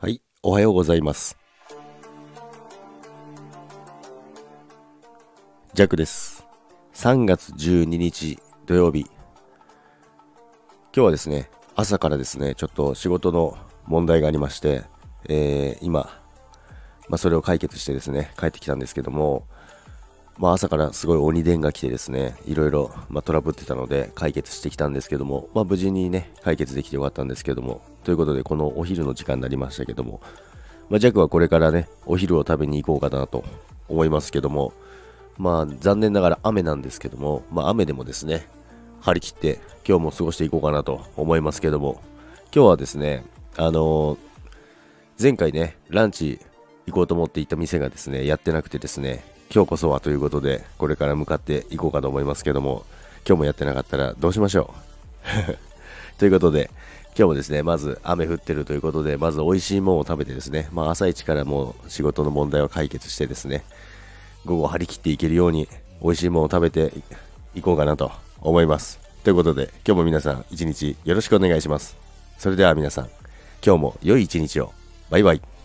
はい、おはようございます。ジャックです。3月12日土曜日。今日はですね、朝からですね、ちょっと仕事の問題がありまして、えー今、まあ、それを解決してですね、帰ってきたんですけども、まあ、朝からすごい鬼電が来てですね、いろいろ、まあ、トラブってたので解決してきたんですけども、まあ、無事にね、解決できてよかったんですけども、ということで、このお昼の時間になりましたけども、まあ、ジャックはこれからね、お昼を食べに行こうかなと思いますけども、まあ、残念ながら雨なんですけども、まあ、雨でもですね、張り切って今日も過ごしていこうかなと思いますけども、今日はですね、あのー前回ね、ランチ行こうと思っていた店がですね、やってなくてですね、今日こそはということで、これから向かっていこうかと思いますけども、今日もやってなかったらどうしましょう？ということで、今日もですね、まず雨降ってるということで、まず美味しいものを食べてですね、まあ朝一からもう仕事の問題を解決してですね、午後張り切っていけるように美味しいものを食べていこうかなと思います。ということで、今日も皆さん一日よろしくお願いします。それでは皆さん、今日も良い一日を。バイバイ。